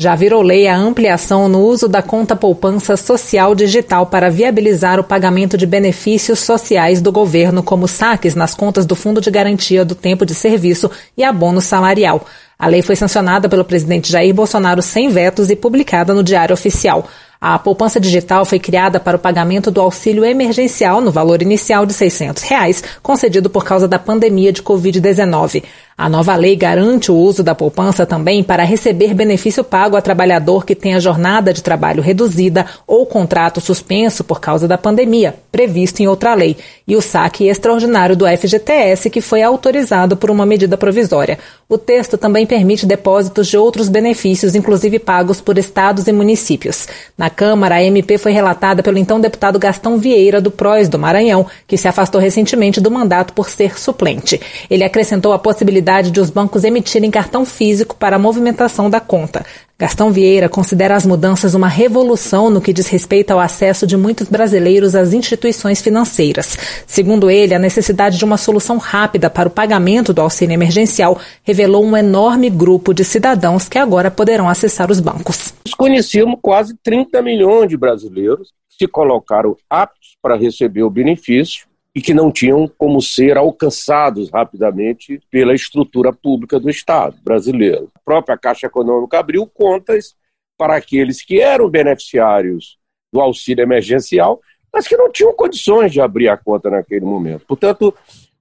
Já virou lei a ampliação no uso da conta poupança social digital para viabilizar o pagamento de benefícios sociais do governo, como saques nas contas do Fundo de Garantia do Tempo de Serviço e abono salarial. A lei foi sancionada pelo presidente Jair Bolsonaro sem vetos e publicada no Diário Oficial. A poupança digital foi criada para o pagamento do auxílio emergencial no valor inicial de 600 reais, concedido por causa da pandemia de Covid-19. A nova lei garante o uso da poupança também para receber benefício pago a trabalhador que tenha jornada de trabalho reduzida ou contrato suspenso por causa da pandemia, previsto em outra lei, e o saque extraordinário do FGTS, que foi autorizado por uma medida provisória. O texto também permite depósitos de outros benefícios, inclusive pagos por estados e municípios. Na Câmara, a MP foi relatada pelo então deputado Gastão Vieira, do PROS do Maranhão, que se afastou recentemente do mandato por ser suplente. Ele acrescentou a possibilidade possibilidade de os bancos emitirem cartão físico para a movimentação da conta. Gastão Vieira considera as mudanças uma revolução no que diz respeito ao acesso de muitos brasileiros às instituições financeiras. Segundo ele, a necessidade de uma solução rápida para o pagamento do auxílio emergencial revelou um enorme grupo de cidadãos que agora poderão acessar os bancos. Conhecíamos quase 30 milhões de brasileiros que se colocaram aptos para receber o benefício e que não tinham como ser alcançados rapidamente pela estrutura pública do Estado brasileiro. A própria Caixa Econômica abriu contas para aqueles que eram beneficiários do auxílio emergencial, mas que não tinham condições de abrir a conta naquele momento. Portanto,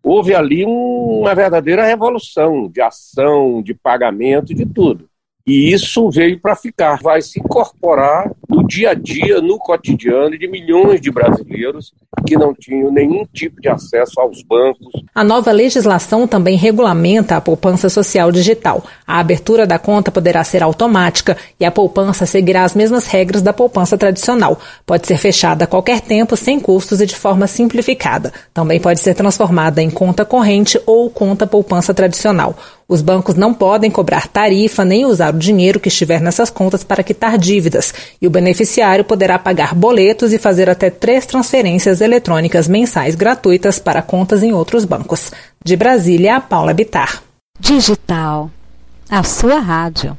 houve ali uma verdadeira revolução de ação, de pagamento, de tudo. E isso veio para ficar, vai se incorporar no dia a dia, no cotidiano de milhões de brasileiros que não tinham nenhum tipo de acesso aos bancos. A nova legislação também regulamenta a poupança social digital. A abertura da conta poderá ser automática e a poupança seguirá as mesmas regras da poupança tradicional. Pode ser fechada a qualquer tempo, sem custos e de forma simplificada. Também pode ser transformada em conta corrente ou conta poupança tradicional. Os bancos não podem cobrar tarifa nem usar o dinheiro que estiver nessas contas para quitar dívidas, e o beneficiário poderá pagar boletos e fazer até três transferências eletrônicas mensais gratuitas para contas em outros bancos. De Brasília, Paula Bitar. Digital. A sua rádio.